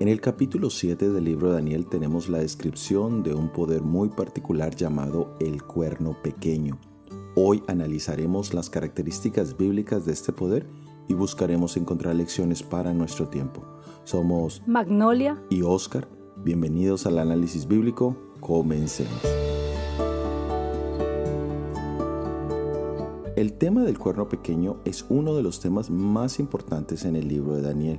En el capítulo 7 del libro de Daniel tenemos la descripción de un poder muy particular llamado el cuerno pequeño. Hoy analizaremos las características bíblicas de este poder y buscaremos encontrar lecciones para nuestro tiempo. Somos Magnolia y Oscar. Bienvenidos al análisis bíblico. Comencemos. El tema del cuerno pequeño es uno de los temas más importantes en el libro de Daniel.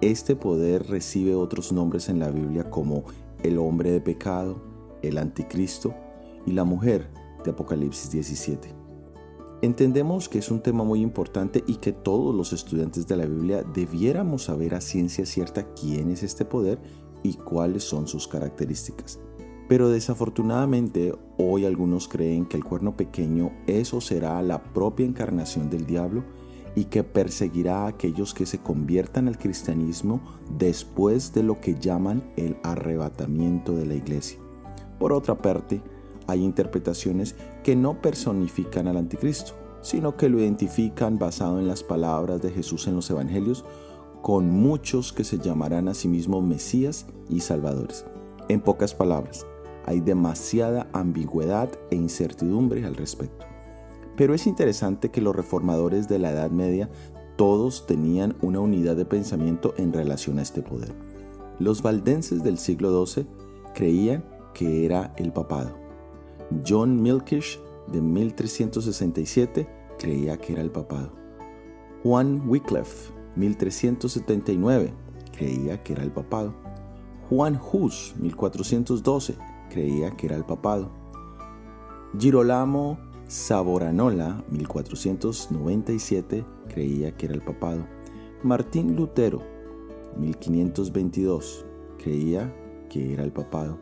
Este poder recibe otros nombres en la Biblia como el hombre de pecado, el anticristo y la mujer de Apocalipsis 17. Entendemos que es un tema muy importante y que todos los estudiantes de la Biblia debiéramos saber a ciencia cierta quién es este poder y cuáles son sus características. Pero desafortunadamente hoy algunos creen que el cuerno pequeño eso será la propia encarnación del diablo y que perseguirá a aquellos que se conviertan al cristianismo después de lo que llaman el arrebatamiento de la iglesia. Por otra parte, hay interpretaciones que no personifican al anticristo, sino que lo identifican basado en las palabras de Jesús en los evangelios, con muchos que se llamarán a sí mismos Mesías y Salvadores. En pocas palabras, hay demasiada ambigüedad e incertidumbre al respecto. Pero es interesante que los reformadores de la Edad Media todos tenían una unidad de pensamiento en relación a este poder. Los valdenses del siglo XII creían que era el papado. John Milkish de 1367 creía que era el papado. Juan Wycliffe, 1379, creía que era el papado. Juan Hus, 1412, creía que era el papado. Girolamo Saboranola, 1497, creía que era el papado. Martín Lutero, 1522, creía que era el papado.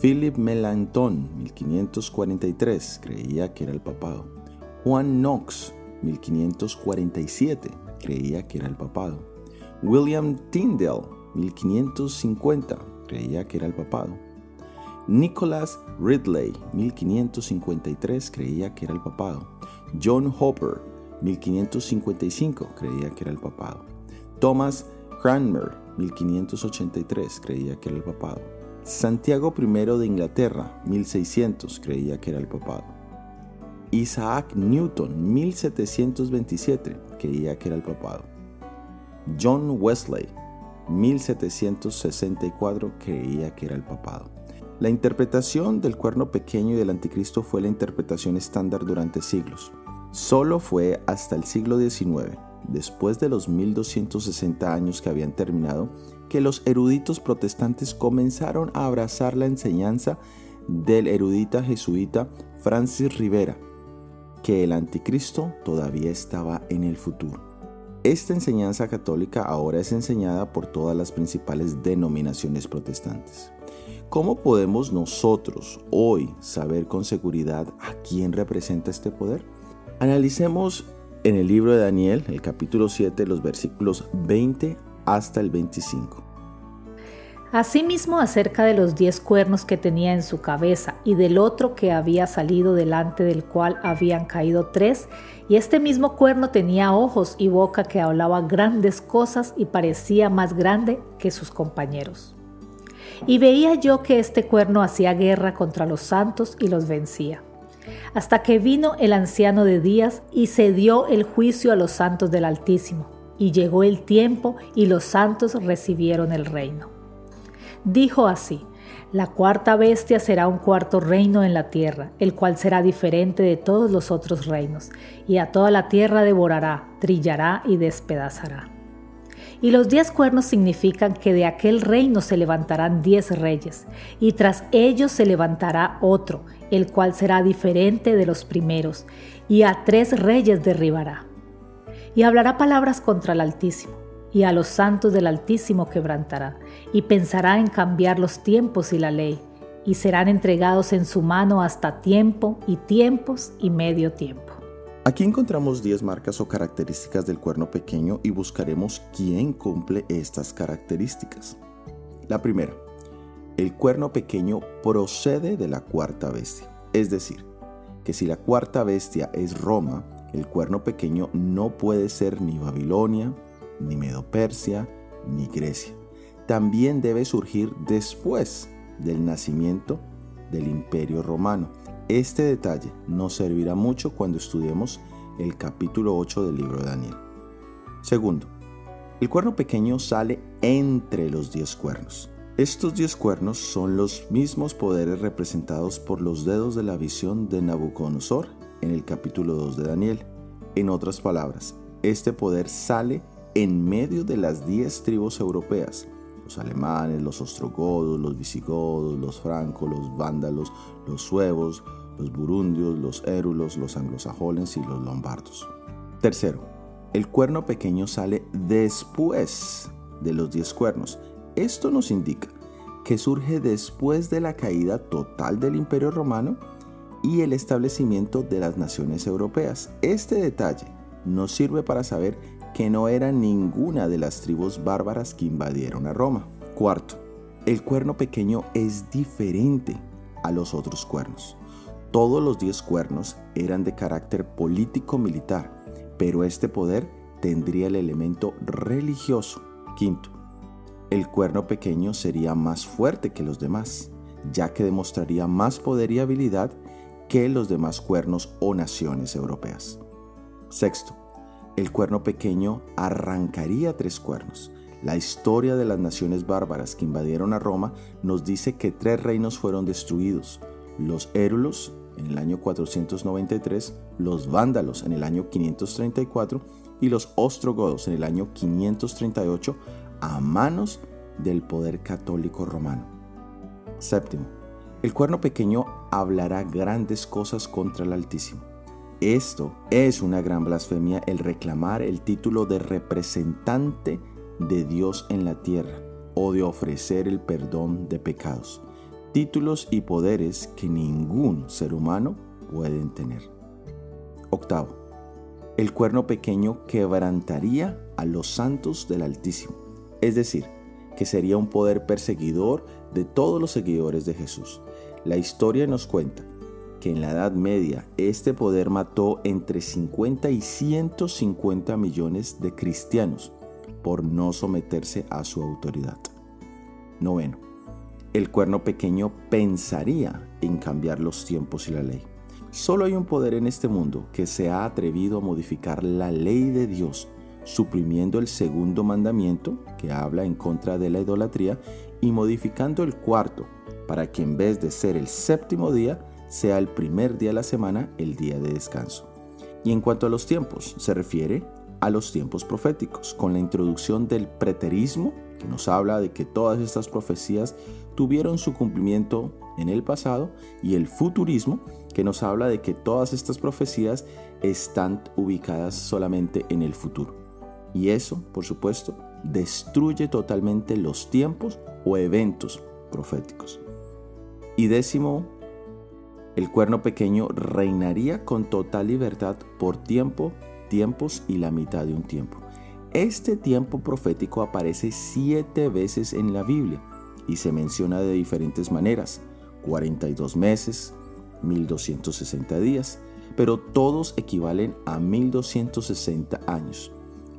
Philip Melanchthon, 1543, creía que era el papado. Juan Knox, 1547, creía que era el papado. William Tyndale, 1550, creía que era el papado. Nicholas Ridley, 1553, creía que era el papado. John Hopper, 1555, creía que era el papado. Thomas Cranmer, 1583, creía que era el papado. Santiago I de Inglaterra, 1600, creía que era el papado. Isaac Newton, 1727, creía que era el papado. John Wesley, 1764, creía que era el papado. La interpretación del cuerno pequeño y del anticristo fue la interpretación estándar durante siglos. Solo fue hasta el siglo XIX, después de los 1260 años que habían terminado, que los eruditos protestantes comenzaron a abrazar la enseñanza del erudita jesuita Francis Rivera, que el anticristo todavía estaba en el futuro. Esta enseñanza católica ahora es enseñada por todas las principales denominaciones protestantes. ¿Cómo podemos nosotros hoy saber con seguridad a quién representa este poder? Analicemos en el libro de Daniel, el capítulo 7, los versículos 20 hasta el 25. Asimismo, acerca de los diez cuernos que tenía en su cabeza y del otro que había salido delante del cual habían caído tres, y este mismo cuerno tenía ojos y boca que hablaba grandes cosas y parecía más grande que sus compañeros. Y veía yo que este cuerno hacía guerra contra los santos y los vencía. Hasta que vino el anciano de días y se dio el juicio a los santos del Altísimo. Y llegó el tiempo y los santos recibieron el reino. Dijo así, la cuarta bestia será un cuarto reino en la tierra, el cual será diferente de todos los otros reinos, y a toda la tierra devorará, trillará y despedazará. Y los diez cuernos significan que de aquel reino se levantarán diez reyes, y tras ellos se levantará otro, el cual será diferente de los primeros, y a tres reyes derribará. Y hablará palabras contra el Altísimo, y a los santos del Altísimo quebrantará, y pensará en cambiar los tiempos y la ley, y serán entregados en su mano hasta tiempo y tiempos y medio tiempo. Aquí encontramos 10 marcas o características del cuerno pequeño y buscaremos quién cumple estas características. La primera, el cuerno pequeño procede de la cuarta bestia, es decir, que si la cuarta bestia es Roma, El cuerno pequeño no puede ser ni Babilonia, ni Medo-Persia, ni Grecia. También debe surgir después del nacimiento del Imperio Romano. Este detalle nos servirá mucho cuando estudiemos el capítulo 8 del libro de Daniel. Segundo, el cuerno pequeño sale entre los diez cuernos. Estos diez cuernos son los mismos poderes representados por los dedos de la visión de Nabucodonosor en el capítulo 2 de Daniel. En otras palabras, este poder sale en medio de las diez tribus europeas, los alemanes, los ostrogodos, los visigodos, los francos, los vándalos, los suevos, los burundios, los érulos, los anglosajones y los lombardos. Tercero, el cuerno pequeño sale después de los diez cuernos. Esto nos indica que surge después de la caída total del imperio romano y el establecimiento de las naciones europeas. Este detalle nos sirve para saber que no era ninguna de las tribus bárbaras que invadieron a Roma. Cuarto, el cuerno pequeño es diferente a los otros cuernos. Todos los diez cuernos eran de carácter político-militar pero este poder tendría el elemento religioso. Quinto, el cuerno pequeño sería más fuerte que los demás, ya que demostraría más poder y habilidad que los demás cuernos o naciones europeas. Sexto, el cuerno pequeño arrancaría tres cuernos. La historia de las naciones bárbaras que invadieron a Roma nos dice que tres reinos fueron destruidos, los érulos, en el año 493, los vándalos en el año 534 y los ostrogodos en el año 538 a manos del poder católico romano. Séptimo, el cuerno pequeño hablará grandes cosas contra el Altísimo. Esto es una gran blasfemia el reclamar el título de representante de Dios en la tierra o de ofrecer el perdón de pecados títulos y poderes que ningún ser humano pueden tener. Octavo, el cuerno pequeño quebrantaría a los santos del Altísimo, es decir, que sería un poder perseguidor de todos los seguidores de Jesús. La historia nos cuenta en la Edad Media este poder mató entre 50 y 150 millones de cristianos por no someterse a su autoridad. Noveno, el cuerno pequeño pensaría en cambiar los tiempos y la ley. Solo hay un poder en este mundo que se ha atrevido a modificar la ley de Dios, suprimiendo el segundo mandamiento, que habla en contra de la idolatría, y modificando el cuarto, para que en vez de ser el séptimo día, sea el primer día de la semana el día de descanso. Y en cuanto a los tiempos, se refiere a los tiempos proféticos, con la introducción del preterismo, que nos habla de que todas estas profecías tuvieron su cumplimiento en el pasado, y el futurismo, que nos habla de que todas estas profecías están ubicadas solamente en el futuro. Y eso, por supuesto, destruye totalmente los tiempos o eventos proféticos. Y décimo, el cuerno pequeño reinaría con total libertad por tiempo, tiempos y la mitad de un tiempo. Este tiempo profético aparece siete veces en la Biblia y se menciona de diferentes maneras, 42 meses, 1260 días, pero todos equivalen a 1260 años.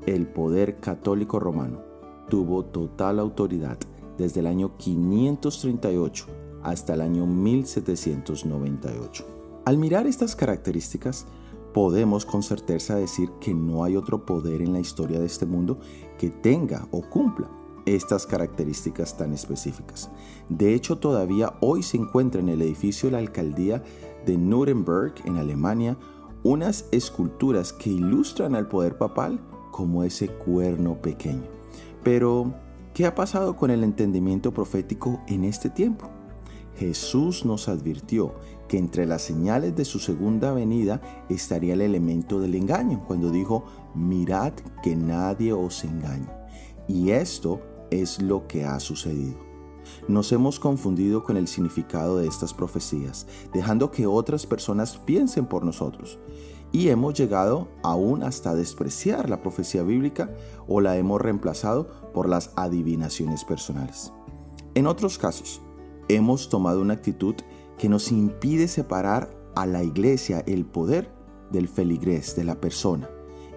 El poder católico romano tuvo total autoridad desde el año 538 hasta el año 1798. Al mirar estas características, podemos con certeza decir que no hay otro poder en la historia de este mundo que tenga o cumpla estas características tan específicas. De hecho, todavía hoy se encuentra en el edificio de la alcaldía de Nuremberg, en Alemania, unas esculturas que ilustran al poder papal como ese cuerno pequeño. Pero, ¿qué ha pasado con el entendimiento profético en este tiempo? Jesús nos advirtió que entre las señales de su segunda venida estaría el elemento del engaño, cuando dijo, mirad que nadie os engañe. Y esto es lo que ha sucedido. Nos hemos confundido con el significado de estas profecías, dejando que otras personas piensen por nosotros. Y hemos llegado aún hasta despreciar la profecía bíblica o la hemos reemplazado por las adivinaciones personales. En otros casos, hemos tomado una actitud que nos impide separar a la iglesia el poder del feligrés, de la persona,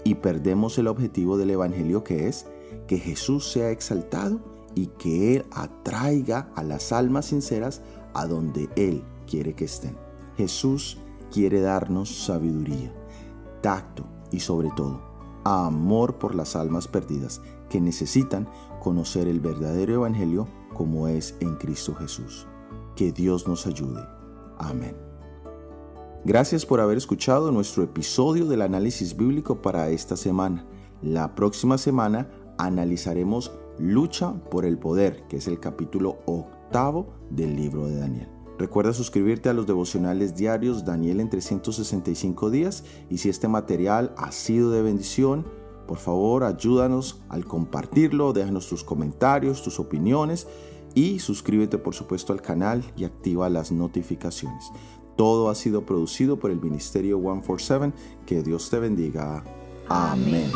y perdemos el objetivo del Evangelio que es que Jesús sea exaltado y que Él atraiga a las almas sinceras a donde Él quiere que estén. Jesús quiere darnos sabiduría, tacto y sobre todo amor por las almas perdidas que necesitan conocer el verdadero Evangelio como es en Cristo Jesús. Que Dios nos ayude. Amén. Gracias por haber escuchado nuestro episodio del análisis bíblico para esta semana. La próxima semana analizaremos Lucha por el Poder, que es el capítulo octavo del libro de Daniel. Recuerda suscribirte a los devocionales diarios Daniel en 365 días y si este material ha sido de bendición, por favor ayúdanos al compartirlo, déjanos tus comentarios, tus opiniones y suscríbete por supuesto al canal y activa las notificaciones. Todo ha sido producido por el Ministerio 147. Que Dios te bendiga. Amén.